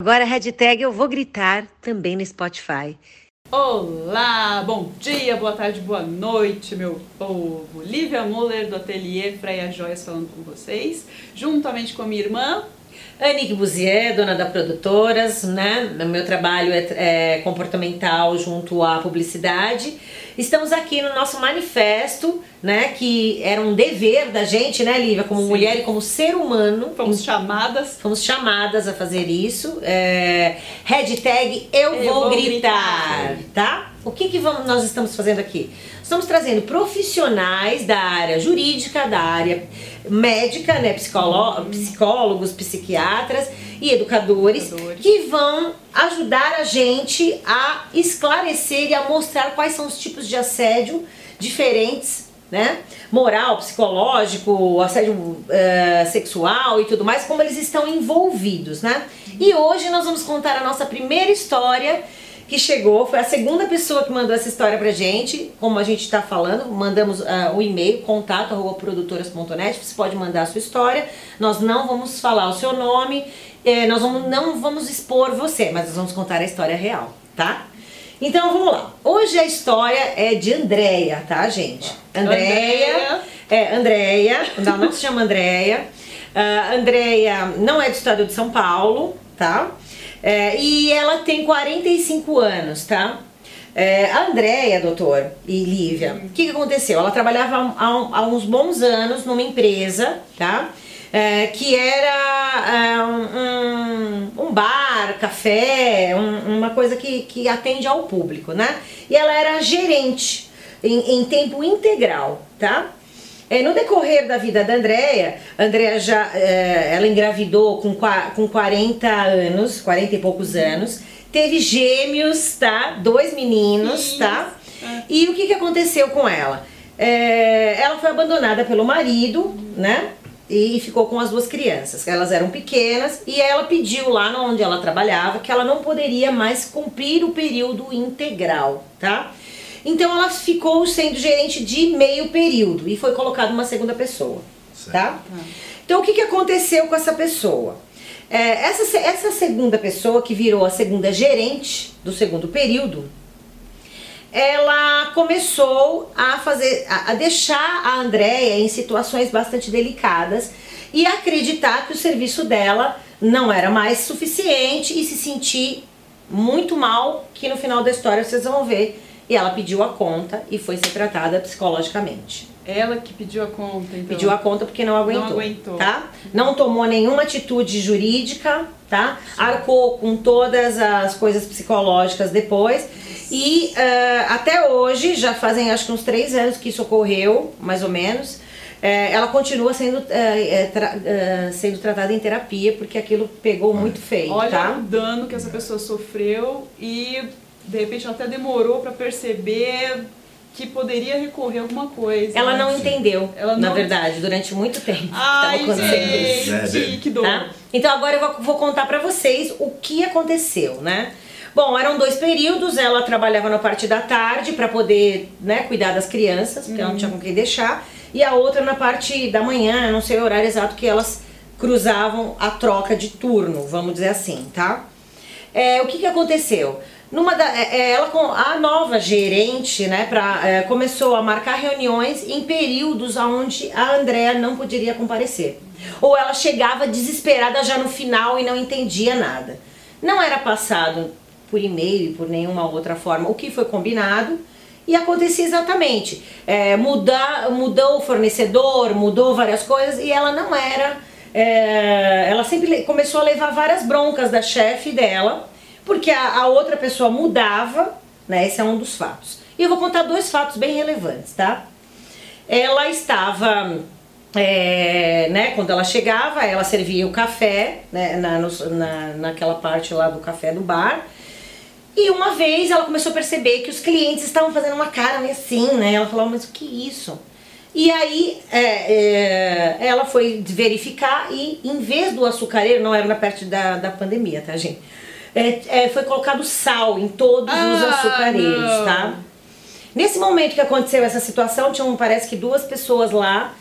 Agora a hashtag eu vou gritar também no Spotify. Olá, bom dia, boa tarde, boa noite, meu povo. Lívia Muller do Ateliê Freia Joias falando com vocês, juntamente com a minha irmã Anique Buzier, dona da Produtoras, né? Meu trabalho é, é, comportamental junto à publicidade. Estamos aqui no nosso manifesto, né? Que era um dever da gente, né, Lívia, como Sim. mulher e como ser humano. Fomos chamadas. Fomos chamadas a fazer isso. É, hashtag eu, eu vou, vou gritar, gritar, tá? O que, que vamos, nós estamos fazendo aqui? Estamos trazendo profissionais da área jurídica, da área médica, né, psicólogos, psiquiatras e educadores, educadores, que vão ajudar a gente a esclarecer e a mostrar quais são os tipos de assédio diferentes né? Moral, psicológico, assédio uh, sexual e tudo mais, como eles estão envolvidos, né? E hoje nós vamos contar a nossa primeira história que chegou, foi a segunda pessoa que mandou essa história pra gente, como a gente está falando, mandamos uh, um e-mail, contato produtoras.net, você pode mandar a sua história, nós não vamos falar o seu nome, eh, nós vamos, não vamos expor você, mas nós vamos contar a história real, tá? Então vamos lá. Hoje a história é de Andréia, tá, gente? Andréia. É, Andréia. Não, não se chama Andréia. Uh, Andréia não é do estado de São Paulo, tá? É, e ela tem 45 anos, tá? É, a Andréia, doutor, e Lívia, o que, que, aconteceu? Ela trabalhava há, há, uns bons anos numa empresa, tá? É, que era é, um, um, bar, café, um, uma coisa que, que atende ao público, né? E ela era gerente em, em tempo integral, tá? É, no decorrer da vida da Andrea, Andrea já é, ela engravidou com, com 40 anos, 40 e poucos anos, teve gêmeos, tá? Dois meninos, tá? É. E o que, que aconteceu com ela? É, ela foi abandonada pelo marido, né? E ficou com as duas crianças. Elas eram pequenas e ela pediu lá onde ela trabalhava que ela não poderia mais cumprir o período integral, tá? Então ela ficou sendo gerente de meio período e foi colocada uma segunda pessoa, certo. tá? Então o que, que aconteceu com essa pessoa? É, essa, essa segunda pessoa que virou a segunda gerente do segundo período, ela começou a fazer, a, a deixar a Andréia em situações bastante delicadas e acreditar que o serviço dela não era mais suficiente e se sentir muito mal, que no final da história vocês vão ver e ela pediu a conta e foi ser tratada psicologicamente. Ela que pediu a conta, então. Pediu a conta porque não aguentou. Não aguentou. Tá? Não tomou nenhuma atitude jurídica, tá? Sim. Arcou com todas as coisas psicológicas depois. E uh, até hoje, já fazem acho que uns três anos que isso ocorreu, mais ou menos. Uh, ela continua sendo, uh, tra sendo tratada em terapia porque aquilo pegou muito feio. Olha tá? o dano que essa pessoa sofreu e de repente ela até demorou para perceber que poderia recorrer a alguma coisa. Ela não entendeu, ela não... na verdade, durante muito tempo. Ai, gente, é, que dor. Tá? Então agora eu vou, vou contar para vocês o que aconteceu, né? Bom, eram dois períodos, ela trabalhava na parte da tarde para poder né, cuidar das crianças, porque ela não tinha com quem deixar, e a outra na parte da manhã, não sei o horário exato que elas cruzavam a troca de turno, vamos dizer assim, tá? É, o que, que aconteceu? Numa da, é, é, ela com a nova gerente, né, pra, é, começou a marcar reuniões em períodos onde a Andrea não poderia comparecer. Ou ela chegava desesperada já no final e não entendia nada. Não era passado por e-mail e por nenhuma outra forma o que foi combinado e acontecia exatamente. É, mudar, mudou o fornecedor, mudou várias coisas e ela não era. É, ela sempre começou a levar várias broncas da chefe dela porque a, a outra pessoa mudava, né? Esse é um dos fatos. E eu vou contar dois fatos bem relevantes, tá? Ela estava é, né, quando ela chegava, ela servia o café, né, na, na, naquela parte lá do café do bar. E uma vez ela começou a perceber que os clientes estavam fazendo uma cara meio assim, né? Ela falou, mas o que é isso? E aí é, é, ela foi verificar e em vez do açucareiro, não era na parte da, da pandemia, tá, gente? É, é, foi colocado sal em todos ah, os açucareiros, não. tá? Nesse momento que aconteceu essa situação, tinham parece que duas pessoas lá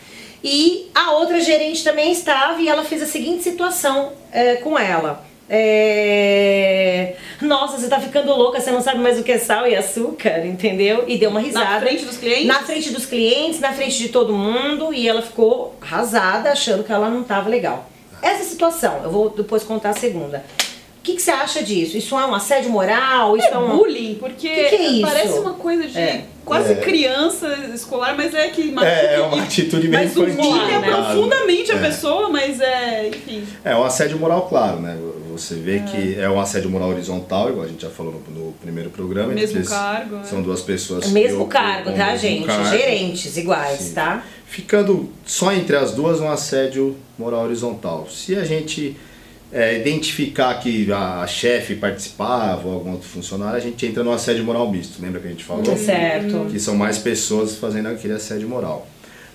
e a outra gerente também estava e ela fez a seguinte situação é, com ela. É... Nossa, você tá ficando louca, você não sabe mais o que é sal e açúcar, entendeu? E deu uma risada. Na frente dos clientes? Na frente dos clientes, na frente de todo mundo, e ela ficou arrasada, achando que ela não tava legal. Essa situação, eu vou depois contar a segunda. O que, que você acha disso? Isso é um assédio moral? Isso é, é um bullying, porque que que é isso? parece uma coisa de É. quase É. criança escolar, mas é que É, é uma atitude meio mas infantil. humilha né? profundamente a É. pessoa, mas é, enfim. É um assédio moral, claro, né? Você vê que é um assédio moral horizontal, igual a gente já falou no, no primeiro programa. Mesmo cargo, né? São duas pessoas. mesmo cargo, tá, mesmo gente? cargo. Gerentes iguais, Sim. tá? Ficando só entre as duas um assédio moral horizontal. Se a gente é, identificar que a, chefe participava ou algum outro funcionário, a gente entra no assédio moral misto. Lembra que a gente falou? Certo. Que são mais pessoas fazendo aquele assédio moral.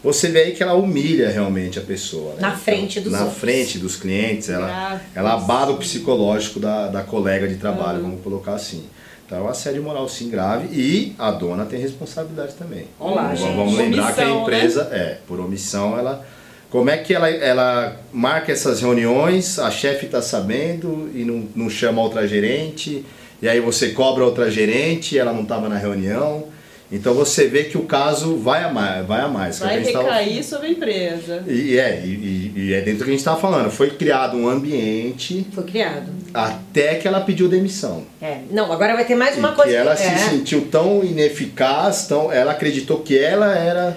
Você vê aí que ela humilha realmente a pessoa. né? Na frente dos Na outros. frente dos clientes, ela, ela abala o psicológico da, da colega de trabalho, vamos colocar assim. Então é um assédio moral sim grave e a dona tem responsabilidade também. Olá, vamos, gente. vamos lembrar que a Omissão, né? empresa, é, por omissão, ela. Como é que ela, ela marca essas reuniões, a chefe está sabendo e não, não chama outra gerente, e aí você cobra outra gerente, ela não estava na reunião. Então você vê que o caso vai a mais. Vai, a mais que é Vai que a gente tava- recair sobre a empresa. e é, e, e- e é dentro do que a gente estava falando. Foi criado um ambiente Foi criado. até que ela pediu demissão. É. Não, agora vai ter mais uma e coisa. que ela é. se sentiu tão ineficaz, tão, ela acreditou que ela era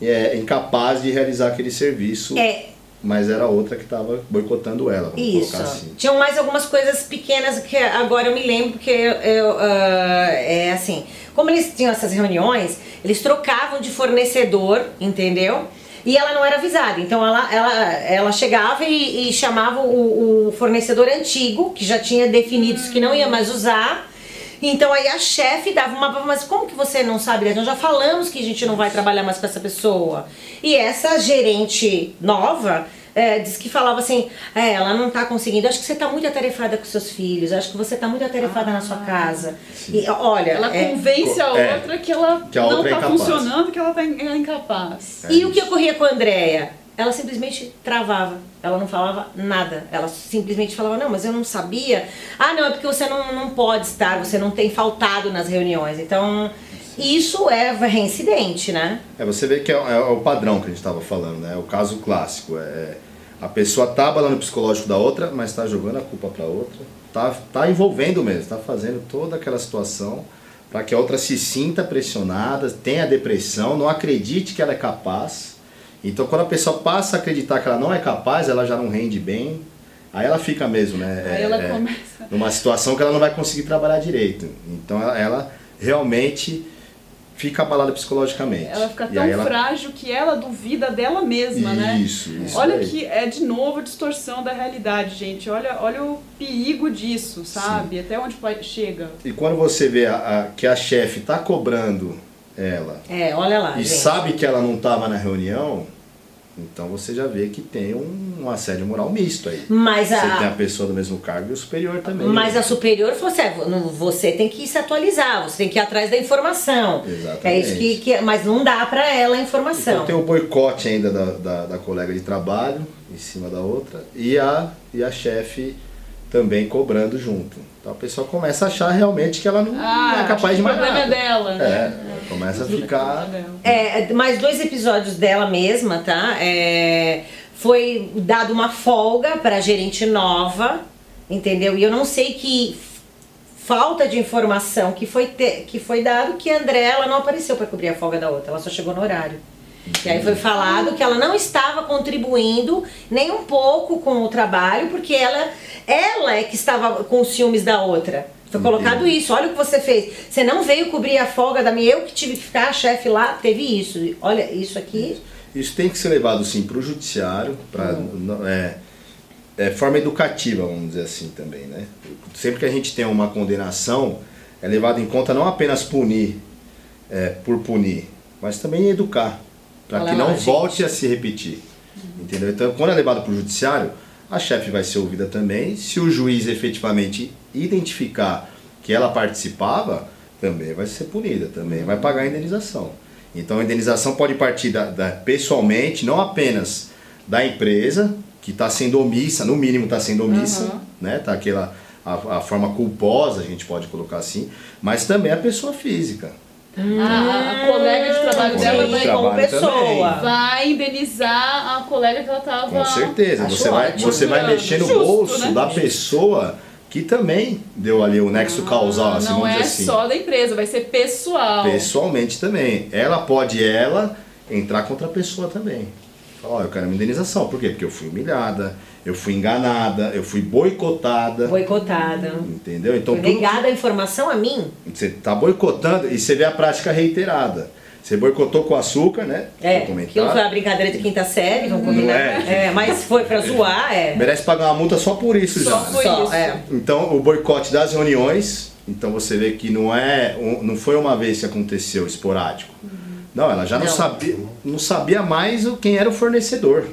é, incapaz de realizar aquele serviço, É, mas era outra que estava boicotando ela, vamos Isso. colocar assim. Tinham mais algumas coisas pequenas que agora eu me lembro que eu, eu, ah, é assim, como eles tinham essas reuniões, eles trocavam de fornecedor, entendeu? E ela não era avisada, então ela, ela, ela chegava e, e chamava o, o fornecedor antigo, que já tinha definidos que não ia mais usar. Então aí a chefe dava uma, mas como que você não sabe? Nós já falamos que a gente não vai trabalhar mais com essa pessoa. E essa gerente nova é, disse que falava assim, é, ela não tá conseguindo, acho que você tá muito atarefada com seus filhos, acho que você tá muito atarefada na sua casa. E olha, Ela é, convence a É. outra que ela Que a não outra é tá funcionando, que ela tá in- é incapaz. E o que ocorria com a Andrea? Ela simplesmente travava, ela não falava nada. Ela simplesmente falava, não, mas eu não sabia. Ah, não, é porque você não, não pode estar, você não tem faltado nas reuniões. Então, isso é reincidente, né? É, você vê que é, é o padrão que a gente estava falando, né? É o caso clássico. É, a pessoa tá abalando o psicológico da outra, mas está jogando a culpa para outra. Tá, tá envolvendo mesmo, tá fazendo toda aquela situação para que a outra se sinta pressionada, tenha depressão, não acredite que ela é capaz. Então, quando a pessoa passa a acreditar que ela não é capaz, ela já não rende bem. Aí ela fica mesmo, né? Aí é- ela é, começa. numa situação que ela não vai conseguir trabalhar direito. Então, ela, ela realmente fica abalada psicologicamente. Ela fica tão ela- frágil que ela duvida dela mesma, né? Isso, isso Olha aí. que é de novo a distorção da realidade, gente. Olha, olha o perigo disso, sabe? Até onde chega. E quando você vê a- a- que a chefe está cobrando ela É, olha lá, e gente. sabe que ela não estava na reunião, então você já vê que tem um, um assédio moral misto aí. Mas Você tem a a, pessoa do mesmo cargo e o superior também. mas a superior falou assim, não- você tem que se atualizar, você tem que ir atrás da informação. Exatamente. É isso que, que mas não dá pra ela a informação. Então tem o boicote ainda da, da, da colega de trabalho em cima da outra e a, e a chefe também cobrando junto. Então a pessoa começa a achar realmente que ela não, não é capaz de o mais problema nada. é dela, É, né? ela começa a ficar É, mais dois episódios dela mesma, tá? É, foi dado uma folga pra gerente nova, entendeu? E eu não sei que falta de informação que foi, te- que foi dado que a André ela não apareceu pra cobrir a folga da outra, ela só chegou no horário. E aí foi falado que ela não estava contribuindo nem um pouco com o trabalho, porque ela, ela é que estava com os ciúmes da outra. Foi colocado isso, olha o que você fez. Você não veio cobrir a folga da minha, eu que tive que ficar, chefe lá, teve isso. Olha, isso aqui. Isso tem que ser levado sim para o judiciário, para é, é forma educativa, vamos dizer assim também, né? Sempre que a gente tem uma condenação, é levado em conta não apenas punir é, por punir, mas também educar, para que lá, não volte a se repetir. Entendeu? Então, quando é levado para o judiciário, a chefe vai ser ouvida também. Se o juiz efetivamente identificar que ela participava, também vai ser punida, também vai pagar a indenização. Então a indenização pode partir da, da- pessoalmente, não apenas da empresa, que está sendo omissa, no mínimo está sendo omissa, Uhum. né? Tá aquela a, a forma culposa, a gente pode colocar assim, mas também a pessoa física. A, a- a colega de trabalho dela vai, como trabalho pessoa. também. vai indenizar a colega que ela tava. Com certeza. Você vai, ótimo. você vai mexer no Justo, bolso né? da pessoa que também deu ali o nexo causal, assim, Não vamos é assim. só da empresa, vai ser pessoal. Pessoalmente também. Ela pode, ela, entrar contra a pessoa também. Falar, ó, eu quero uma indenização. Por quê? Porque eu fui humilhada, eu fui enganada, eu fui boicotada. Boicotada. Entendeu? Então Foi negada a informação a mim? você está boicotando e você vê a prática reiterada. Você boicotou com açúcar, né? É, aquilo foi a brincadeira de quinta série, vamos combinar. é? É, mas foi pra zoar, é. Merece pagar uma multa só por isso Só já. por Só, isso. é. Então, o boicote das reuniões, então você vê que não é, não foi uma vez que aconteceu esporádico. Não, ela já não, Não. sabia, não sabia mais o- quem era o fornecedor.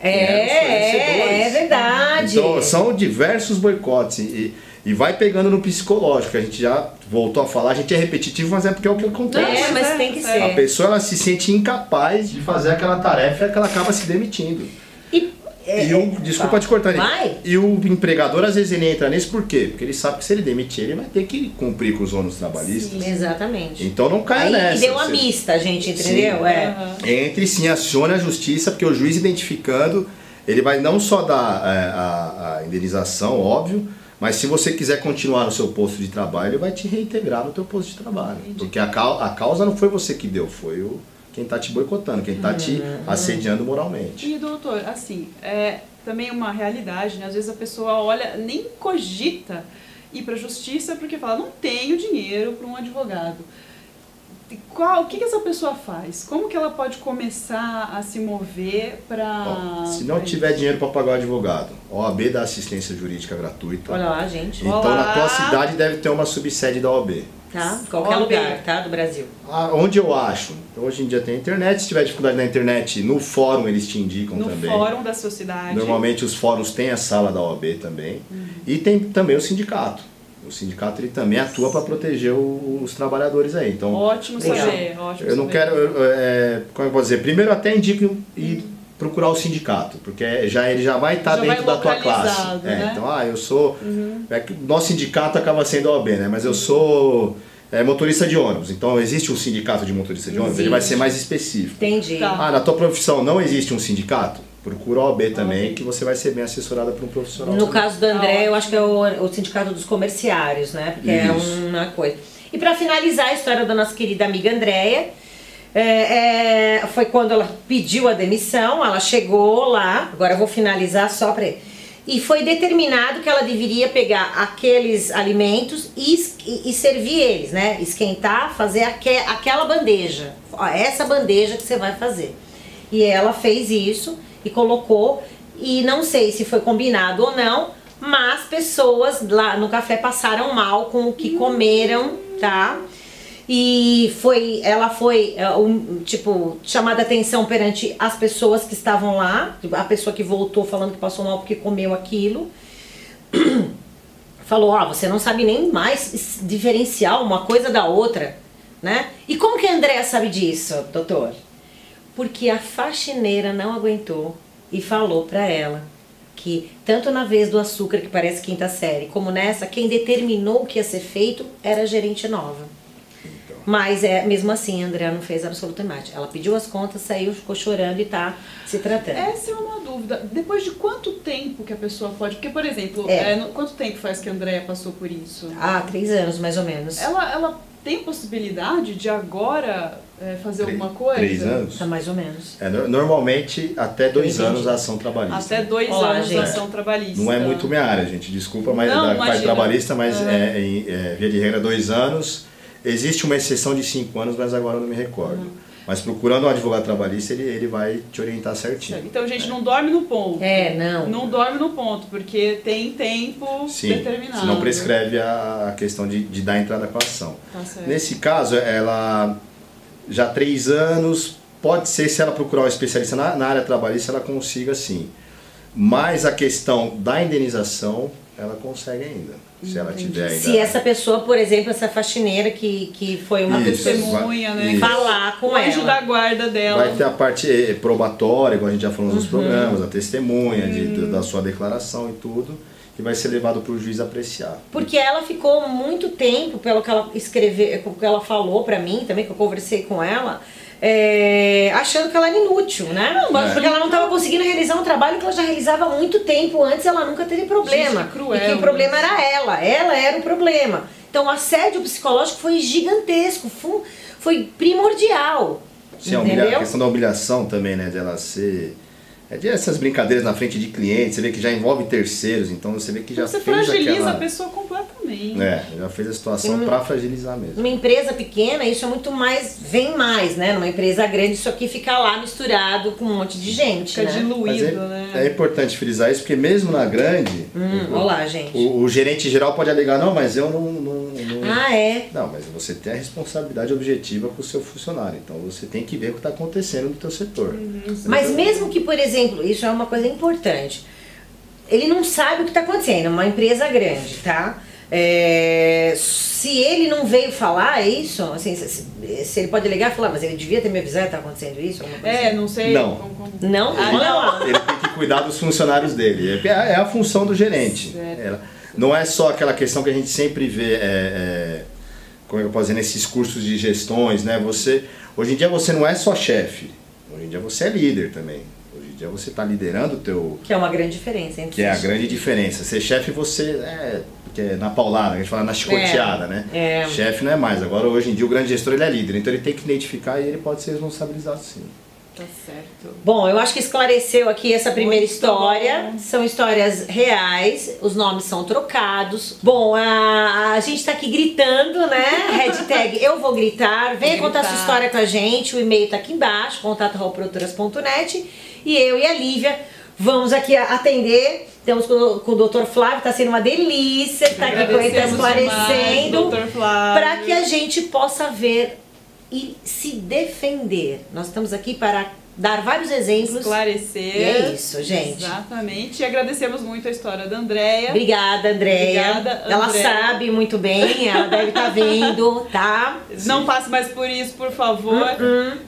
É, é, é verdade. Então, são diversos boicotes e, e vai pegando no psicológico. A gente já voltou a falar, a gente é repetitivo, mas é porque é o que acontece. É, mas É, tem que é. ser. A pessoa ela se sente incapaz de fazer aquela tarefa e que ela acaba se demitindo. E, é, e o, desculpa te cortar, Nick. Vai? E o empregador às vezes ele entra nisso por quê? Porque ele sabe que se ele demitir, ele vai ter que cumprir com os ônus trabalhistas. Exatamente. Então não cai Aí nessa. deu a Você- mista, gente, entendeu? Sim. É. Aham. Entre sim, acione a justiça, porque o juiz identificando, ele vai não só dar é, a, a indenização, óbvio, mas se você quiser continuar no seu posto de trabalho, ele vai te reintegrar no teu posto de trabalho. Porque a, a causa não foi você que deu, foi o, quem está te boicotando, quem está te Uhum. assediando moralmente. E doutor, assim, é também uma realidade, né? Às vezes a pessoa olha, nem cogita ir para a justiça porque fala, não tenho dinheiro para um advogado. Qual, o que, que essa pessoa faz? Como que ela pode começar a se mover para. Se não tiver dinheiro para pagar o advogado, OAB dá assistência jurídica gratuita. Olha lá, gente. Então na tua Olá. cidade deve ter uma subsede da OAB. Tá? Qualquer Olha. lugar, tá? Do Brasil. Ah, onde eu acho? Hoje em dia tem internet, se tiver dificuldade na internet, no fórum eles te indicam no também. fórum da sociedade. Normalmente os fóruns têm a sala da OAB também. E tem também o sindicato. O sindicato ele também atua para proteger o- os trabalhadores aí. Então, Ótimo saber, ótimo eu não saber. quero. eu- é, como eu vou dizer? Primeiro, até indico ir procurar o sindicato, porque já ele já vai estar Já vai dentro da tua classe. É, né? Uhum. Então, ah, eu sou. É que o nosso sindicato acaba sendo a OAB, né? Mas eu sou é, motorista de ônibus. Então, existe um sindicato de motorista de ônibus, ele vai Existe. ser mais específico. Entendi. Tá. Ah, na tua profissão não existe um sindicato? Procura a OAB também, OAB. que você vai ser bem assessorada por um profissional. No também. caso do André, eu acho que é o, o Sindicato dos Comerciários, né? Porque é Isso. uma coisa. E pra finalizar a história da nossa querida amiga Andréia, é, é, foi quando ela pediu a demissão, ela chegou lá, agora eu vou finalizar só pra. E foi determinado que ela deveria pegar aqueles alimentos e, e- e servir eles, né? Esquentar, fazer aque, aquela bandeja. Ó, essa bandeja que você vai fazer. E ela fez isso e colocou, e não sei se foi combinado ou não, mas pessoas lá no café passaram mal com o que comeram, tá? E foi, ela foi, é, um, tipo, chamada atenção perante as pessoas que estavam lá, a pessoa que voltou falando que passou mal porque comeu aquilo. Falou, ó, você não sabe nem mais diferenciar uma coisa da outra, né? E como que a Andréa sabe disso, doutor? Porque a faxineira não aguentou e falou pra ela que tanto na vez do açúcar, que parece quinta série, como nessa, quem determinou o que ia ser feito era a gerente nova. Mas é, mesmo assim, a Andrea não fez absolutamente. Ela pediu as contas, saiu, ficou chorando e tá se tratando. Essa é uma dúvida. Depois de quanto tempo que a pessoa pode. Porque, por exemplo, É. é, no- quanto tempo faz que a Andrea passou por isso? Ah, três anos mais ou menos. Ela, ela tem possibilidade de agora é, fazer Três- alguma coisa? Três anos? Tá mais ou menos. É, no- normalmente até dois Entendi. anos a ação trabalhista. Até dois Olá, anos gente. da ação trabalhista. Não é muito minha área, gente. Desculpa, mas Não, da parte trabalhista, mas é, em- é, via de regra dois anos. Existe uma exceção de cinco anos, mas agora eu não me recordo. Mas procurando um advogado trabalhista, ele, ele vai te orientar certinho. Então, gente, não dorme no ponto. É, não. Não dorme no ponto, porque tem tempo Sim, determinado. senão prescreve a, a questão de, de dar entrada com a ação. Tá certo. Nesse caso, ela já há três anos, pode ser se ela procurar um especialista na, na área trabalhista, ela consiga sim. Mas a questão da indenização, ela consegue ainda. Se ela tiver ainda. Se essa pessoa, por exemplo, essa faxineira que, que foi uma Isso, testemunha, vai- né? isso. falar com O anjo da ela. guarda dela. Vai ter a parte probatória, igual a gente já falou Uhum. nos programas, a testemunha de- da sua declaração e tudo, que vai ser levado para o juiz apreciar. Porque ela ficou muito tempo, pelo que ela escreveu, pelo que ela falou pra mim também, que eu conversei com ela, é, achando que ela era inútil, né? mas- Porque ela não estava conseguindo realizar um trabalho que ela já realizava há muito tempo antes, ela nunca teve problema. Gente, que cruel e que o problema isso. era ela, ela era o problema. Então o assédio psicológico foi gigantesco, foi primordial. Sim, a, humilha- a questão da humilhação também, né? De ela ser. É de essas brincadeiras na frente de clientes, você vê que já envolve terceiros, então você vê que já Você fez fragiliza aquela... a pessoa completamente. É, já fez a situação pra fragilizar mesmo. Numa empresa pequena, isso é muito mais, vem mais, né? Numa empresa grande, isso aqui fica lá misturado com um monte de gente, Fica né? Diluído, é, né? é importante frisar isso, porque mesmo na grande, Hum, olá, gente. o, o gerente geral pode alegar, não, mas eu não. não, não... Ah, é? Não, mas você tem a responsabilidade objetiva com o seu funcionário. Então você tem que ver o que está acontecendo no teu setor. Mas mesmo que, por exemplo, isso é uma coisa importante. Ele não sabe o que está acontecendo, é uma empresa grande, tá? É, se ele não veio falar é isso, assim, se, se ele pode alegar e falar, mas ele devia ter me avisado que tá acontecendo isso, É, assim. não sei. Não. como- como- Não? Ah, não. Ele tem que cuidar dos funcionários dele. É, é a função do gerente. Ela- não é só aquela questão que a gente sempre vê, é, é, como é que eu posso dizer, nesses cursos de gestões, né? Você, hoje em dia você não é só chefe, hoje em dia você é líder também. Hoje em dia você está liderando o teu, Que é uma grande diferença entre que é a grande diferença. Ser chefe você é, que é na paulada, a gente fala na chicoteada, né? é. Chefe não é mais. Agora hoje em dia o grande gestor ele é líder, então ele tem que identificar e ele pode ser responsabilizado sim. Tá certo. Bom, eu acho que esclareceu aqui essa primeira Muito história. bom. São histórias reais, os nomes são trocados. Bom, a, a gente tá aqui gritando, né? Hashtag eu vou gritar. Venha Vou contar gritar. sua história com a gente. O e-mail tá aqui embaixo, contato.produtoras.net. E eu e a Lívia vamos aqui atender. Estamos com, o- com o Dr. Flávio, tá sendo uma delícia estar aqui com ele, tá esclarecendo. Para que a gente possa ver e se defender. Nós estamos aqui para dar vários exemplos. esclarecer. E é isso, gente. Exatamente. E agradecemos muito a história da Andréia. Obrigada, Andréia. Obrigada, Ela Andréia. sabe muito bem, ela deve estar vendo, tá? Não passe mais por isso, por favor.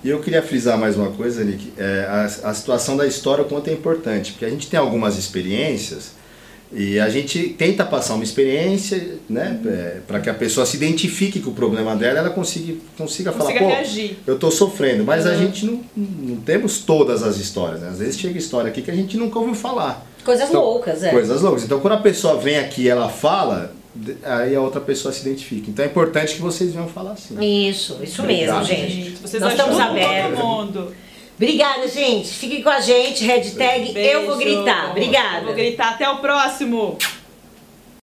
E eu queria frisar mais uma coisa, Nick, é, a, a situação da história, o quanto é importante, porque a gente tem algumas experiências e a gente tenta passar uma experiência, né, para que a pessoa se identifique com o problema dela, ela consiga, consiga, falar, Consiga pô, reagir. eu tô sofrendo, mas a Uhum. gente não, não temos todas as histórias, né? Às vezes chega história aqui que a gente nunca ouviu falar. Coisas Então, loucas, é. Coisas loucas. Então quando a pessoa vem aqui e ela fala, aí a outra pessoa se identifica. Então é importante que vocês venham falar assim. Isso, isso mesmo, Obrigado, gente. Gente, vocês Nós estamos abertos. todo mundo. Obrigada, gente. Fiquem com a gente. Hashtag eu vou Beijo. gritar. Obrigada. Eu vou gritar. Até o próximo.